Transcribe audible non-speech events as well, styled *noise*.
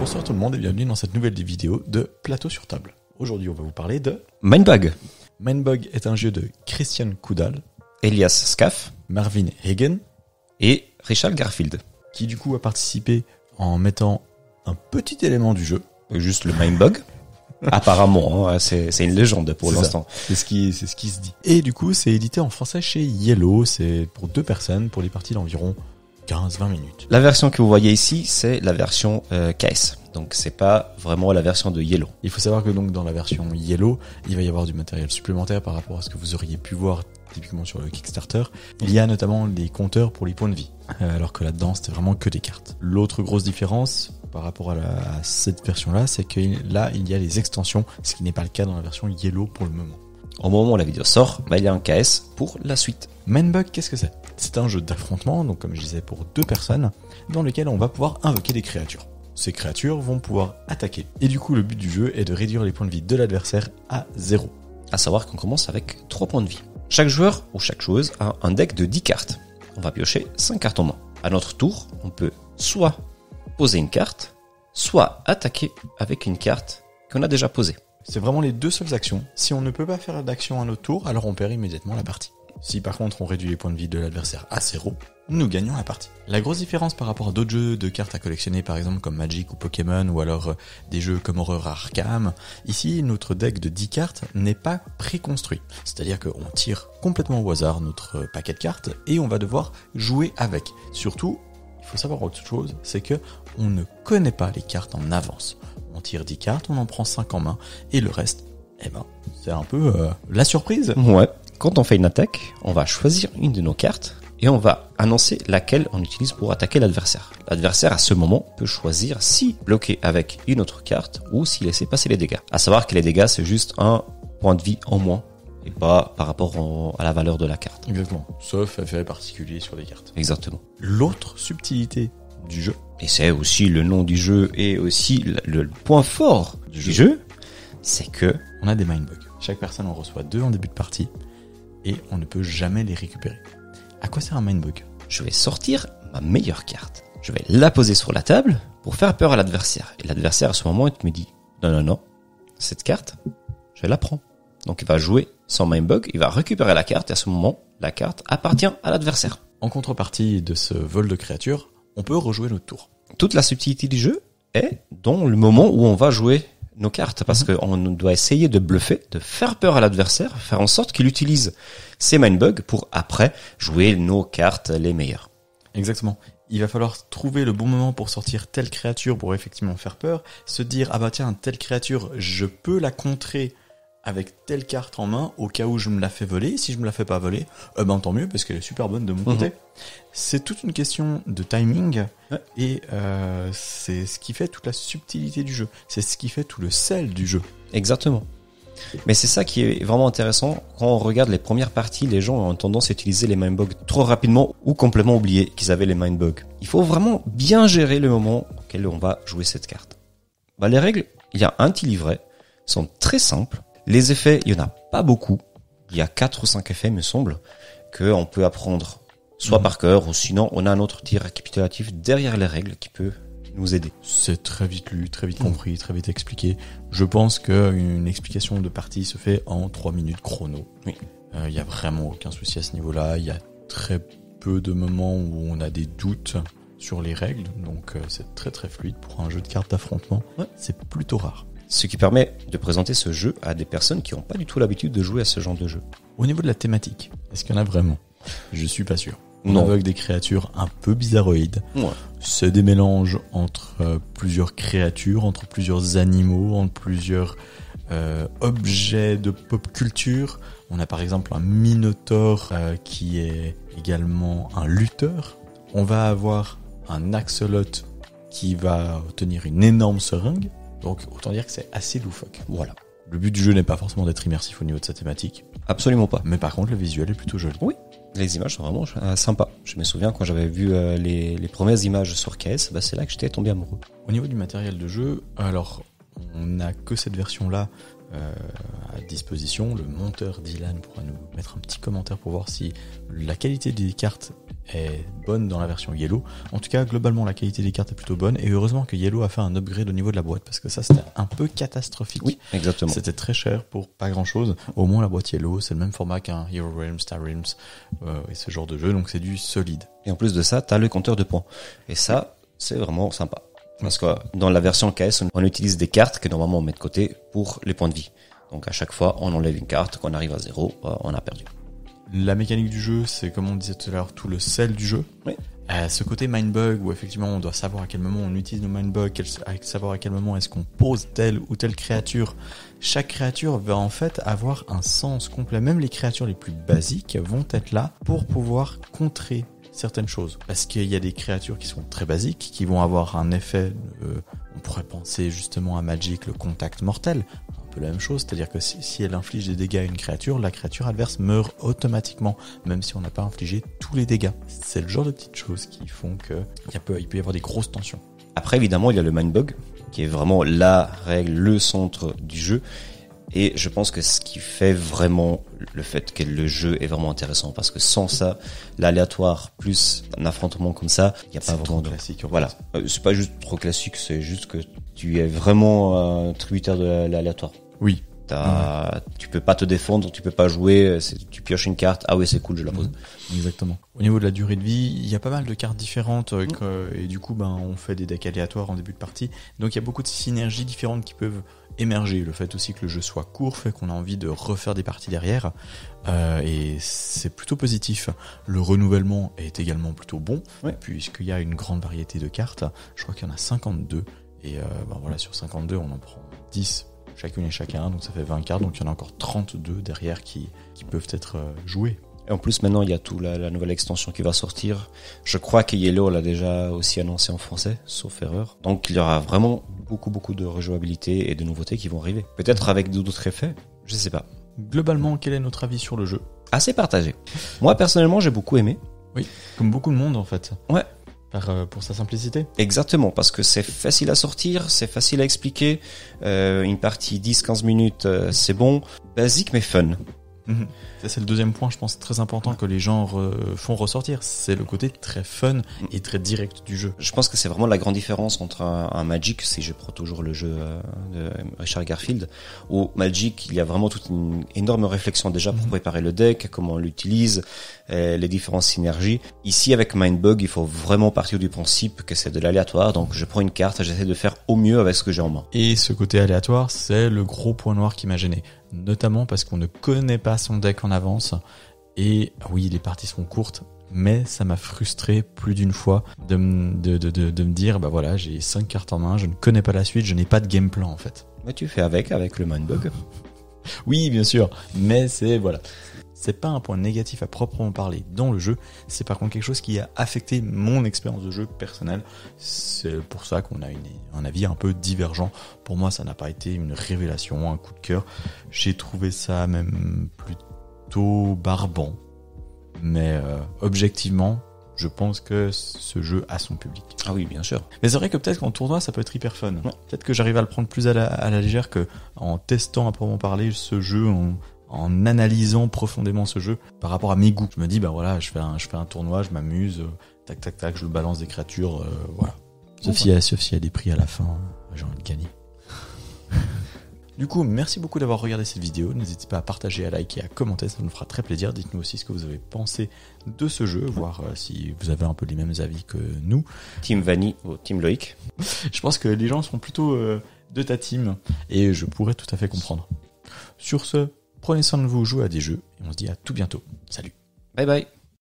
Bonsoir tout le monde et bienvenue dans cette nouvelle vidéo de Plateau sur table. Aujourd'hui, on va vous parler de Mindbug, Mindbug est un jeu de Christian Koudal, Elias Scaff Marvin Hagen, et Richard Garfield. qui du coup a participé en mettant un petit élément du jeu. Juste le Mindbug. *laughs* Apparemment, hein, c'est c'est une légende pour C'est ça. l'instant. C'est ce qui, c'est ce qui se dit. Et du coup, c'est édité en français chez Yellow. C'est pour deux personnes, pour les parties d'environ 15-20 minutes. La version que vous voyez ici, c'est la version euh, KS. Donc c'est pas vraiment la version de Yellow. Il faut savoir que donc dans la version Yellow, il va y avoir du matériel supplémentaire par rapport à ce que vous auriez pu voir typiquement sur le Kickstarter. Il y a notamment les compteurs pour les points de vie, euh, alors que là-dedans c'était vraiment que des cartes. L'autre grosse différence par rapport à, la- à cette version-là, c'est que là il y a les extensions, ce qui n'est pas le cas dans la version Yellow pour le moment. Au moment où la vidéo sort, bah, il y a un KS pour la suite. Mindbug, qu'est-ce que c'est? C'est un jeu d'affrontement, donc comme je disais pour deux personnes, dans lequel on va pouvoir invoquer des créatures. Ces créatures vont pouvoir attaquer. Et du coup, le but du jeu est de réduire les points de vie de l'adversaire à zéro. À savoir qu'on commence avec 3 points de vie. Chaque joueur ou chaque joueuse a un deck de 10 cartes. On va piocher 5 cartes en main. À notre tour, on peut soit poser une carte, soit attaquer avec une carte qu'on a déjà posée. C'est vraiment les deux seules actions. Si on ne peut pas faire d'action à notre tour, alors on perd immédiatement la partie. Si par contre on réduit les points de vie de l'adversaire à zéro, nous gagnons la partie. La grosse différence par rapport à d'autres jeux de cartes à collectionner, par exemple comme Magic ou Pokémon, ou alors euh, des jeux comme Horror Arkham, ici notre deck de 10 cartes n'est pas préconstruit. C'est-à-dire qu'on tire complètement au hasard notre paquet de cartes et on va devoir jouer avec. Surtout, il faut savoir autre chose, c'est que on ne connaît pas les cartes en avance. On tire 10 cartes, on en prend 5 en main, et le reste, eh ben, c'est un peu euh, la surprise. Ouais. Quand on fait une attaque, on va choisir une de nos cartes et on va annoncer laquelle on utilise pour attaquer l'adversaire. L'adversaire à ce moment peut choisir si bloquer avec une autre carte ou si laisser passer les dégâts. À savoir que les dégâts c'est juste un point de vie en moins et pas par rapport à la valeur de la carte. Exactement. Sauf effet particulier sur les cartes. Exactement. L'autre subtilité du jeu, Et c'est aussi le nom du jeu et aussi le, le point fort du, jeu. jeu, c'est que on a des mindbugs. Chaque personne en reçoit deux en début de partie, et on ne peut jamais les récupérer. À quoi sert un mindbug je vais sortir ma meilleure carte. Je vais la poser sur la table pour faire peur à l'adversaire. Et l'adversaire à ce moment, il me dit, non, non, non, cette carte, je la prends. Donc il va jouer sans mindbug, il va récupérer la carte et à ce moment, la carte appartient à l'adversaire. En contrepartie de ce vol de créatures, on peut rejouer notre tour. Toute la subtilité du jeu est dans le moment où on va jouer nos cartes parce qu'on doit essayer de bluffer, de faire peur à l'adversaire, faire en sorte qu'il utilise ses mindbugs pour après jouer nos cartes les meilleures. Exactement. Il va falloir trouver le bon moment pour sortir telle créature pour effectivement faire peur, se dire ah bah tiens telle créature je peux la contrer avec telle carte en main au cas où je me la fais voler. Si je me la fais pas voler, eh ben tant mieux parce qu'elle est super bonne de mon Mhm. côté. C'est toute une question de timing Ouais. et euh, c'est ce qui fait toute la subtilité du jeu. C'est ce qui fait tout le sel du jeu. Exactement. Mais c'est ça qui est vraiment intéressant. Quand on regarde les premières parties, les gens ont tendance à utiliser les mindbugs trop rapidement ou complètement oublier qu'ils avaient les mindbugs. Il faut vraiment bien gérer le moment auquel on va jouer cette carte. Bah, les règles, il y a un petit livret, sont très simples. Les effets, il y en a pas beaucoup. Il y a quatre ou cinq effets, me semble, que on peut apprendre soit Mhm. par cœur ou sinon on a un autre petit récapitulatif derrière les règles qui peut nous aider. C'est très vite lu, très vite compris, très vite expliqué. Je pense qu'une explication de partie se fait en 3 minutes chrono. Oui. Il n'y a vraiment aucun souci à ce niveau-là. Il y a très peu de moments où on a des doutes sur les règles, donc euh, c'est très très fluide pour un jeu de cartes d'affrontement. Ouais. C'est plutôt rare. Ce qui permet de présenter ce jeu à des personnes qui n'ont pas du tout l'habitude de jouer à ce genre de jeu. Au niveau de la thématique, est-ce qu'il y en a vraiment? Je suis pas sûr. On Non. invoque des créatures un peu bizarroïdes. Ouais. C'est des mélanges entre euh, plusieurs créatures, entre plusieurs animaux, entre plusieurs euh, objets de pop culture. On a par exemple un minotaure euh, qui est également un lutteur. On va avoir un axolotl qui va tenir une énorme seringue. Donc autant dire que c'est assez loufoque. Voilà. Le but du jeu n'est pas forcément d'être immersif au niveau de sa thématique, Absolument pas. mais par contre le visuel est plutôt joli. Les images sont vraiment euh, sympas. Je me souviens quand j'avais vu euh, les, les premières images sur KS, bah, c'est là que j'étais tombé amoureux. Au niveau du matériel de jeu, alors on n'a que cette version-là euh, à disposition. Le monteur Dylan pourra nous mettre un petit commentaire pour voir si la qualité des cartes est bonne dans la version Yellow. En tout cas, globalement, la qualité des cartes est plutôt bonne. Et heureusement que Yellow a fait un upgrade au niveau de la boîte, parce que ça, c'était un peu catastrophique. Oui, exactement. C'était très cher pour pas grand chose. Au moins, la boîte Yellow, c'est le même format qu'un Hero Realms, Star Realms, euh, et ce genre de jeu, donc c'est du solide. Et en plus de ça, tu as le compteur de points. Et ça, c'est vraiment sympa. Parce que dans la version KS, on utilise des cartes que normalement on met de côté pour les points de vie. Donc à chaque fois, on enlève une carte, quand on arrive à zéro, euh, on a perdu. La mécanique du jeu, c'est comme on disait tout à l'heure, tout le sel du jeu. Oui. Euh, ce côté mindbug où effectivement on doit savoir à quel moment on utilise nos mindbugs, savoir à quel moment est-ce qu'on pose telle ou telle créature. Chaque créature va en fait avoir un sens complet. Même les créatures les plus basiques vont être là pour pouvoir contrer certaines choses. Parce qu'il y a des créatures qui sont très basiques, qui vont avoir un effet, euh, on pourrait penser justement à Magic, le contact mortel. Un peu la même chose, c'est-à-dire que si, elle inflige des dégâts à une créature, la créature adverse meurt automatiquement, même si on n'a pas infligé tous les dégâts. C'est le genre de petites choses qui font que il peut y avoir des grosses tensions. Après, évidemment, il y a le mindbug, qui est vraiment la règle, le centre du jeu. Et je pense que ce qui fait vraiment le fait que le jeu est vraiment intéressant, parce que sans ça, l'aléatoire plus un affrontement comme ça, il n'y a pas vraiment trop de... classique. Voilà. Euh, c'est pas juste trop classique, c'est juste que tu es vraiment un tributaire de la- l'aléatoire. Oui. T'as- Tu peux pas te défendre, tu peux pas jouer, tu pioches une carte, ah ouais c'est cool, je la pose. Exactement. Au niveau de la durée de vie, il y a pas mal de cartes différentes euh, que- et du coup, ben, on fait des decks aléatoires en début de partie. Donc il y a beaucoup de synergies différentes qui peuvent émerger. Le fait aussi que le jeu soit court fait qu'on a envie de refaire des parties derrière Euh, et c'est plutôt positif. Le renouvellement est également plutôt bon Ouais. puisqu'il y a une grande variété de cartes. Je crois qu'il y en a 52 et euh, ben voilà sur 52 on en prend 10 chacune et chacun donc ça fait 20 cartes donc il y en a encore 32 derrière qui, qui peuvent être euh, jouées. Et en plus maintenant il y a tout la, la nouvelle extension qui va sortir. Je crois que Yellow l'a déjà aussi annoncé en français, sauf erreur. Donc il y aura vraiment beaucoup beaucoup de rejouabilité et de nouveautés qui vont arriver. Peut-être avec d'autres effets, je sais pas. Globalement, quel est notre avis sur le jeu? Assez partagé. Moi personnellement j'ai beaucoup aimé. Comme beaucoup de monde en fait. Ouais. Par, euh, pour sa simplicité. Exactement, parce que c'est facile à sortir, c'est facile à expliquer. Euh, une partie 10-15 minutes, euh, c'est bon. Basique mais fun. Ça, c'est le deuxième point, je pense, très important que les gens re- font ressortir. C'est le côté très fun et très direct du jeu. Je pense que c'est vraiment la grande différence entre un, un Magic, si je prends toujours le jeu euh, de Richard Garfield, où Magic, il y a vraiment toute une énorme réflexion déjà pour Mhm. préparer le deck, comment on l'utilise, euh, les différentes synergies. Ici, avec Mindbug, il faut vraiment partir du principe que c'est de l'aléatoire, donc je prends une carte, j'essaie de faire au mieux avec ce que j'ai en main. Et ce côté aléatoire, c'est le gros point noir qui m'a gêné. Notamment parce qu'on ne connaît pas son deck en avance. Et oui, les parties sont courtes, mais ça m'a frustré plus d'une fois de, m- de, de, de, de me dire, bah voilà, j'ai cinq cartes en main, je ne connais pas la suite, je n'ai pas de game plan en fait. Mais tu fais avec, avec le Mindbug. *laughs* Oui, bien sûr, mais c'est voilà. C'est pas un point négatif à proprement parler dans le jeu, c'est par contre quelque chose qui a affecté mon expérience de jeu personnelle. C'est pour ça qu'on a une, un avis un peu divergent. Pour moi, ça n'a pas été une révélation, un coup de cœur. J'ai trouvé ça même plutôt barbant. Mais euh, objectivement, je pense que ce jeu a son public. Ah oui, bien sûr. Mais c'est vrai que peut-être qu'en tournoi, ça peut être hyper fun. Ouais. Peut-être que j'arrive à le prendre plus à la, à la légère que en testant à proprement parler ce jeu, en, en analysant profondément ce jeu par rapport à mes goûts. Je me dis, bah voilà, je fais un, je fais un tournoi, je m'amuse, euh, tac tac tac, je balance des créatures, euh, voilà. Sauf sauf s'il y a des prix à la fin, euh, j'ai envie de gagner. *laughs* Du coup, merci beaucoup d'avoir regardé cette vidéo. N'hésitez pas à partager, à liker, à commenter, ça nous fera très plaisir. Dites-nous aussi ce que vous avez pensé de ce jeu, voir euh, si vous avez un peu les mêmes avis que nous. Team Vanny ou Team Loïc. *laughs* Je pense que les gens sont plutôt euh, de ta team et je pourrais tout à fait comprendre. Sur ce, prenez soin de vous, jouez à des jeux et on se dit à tout bientôt. Salut Bye bye.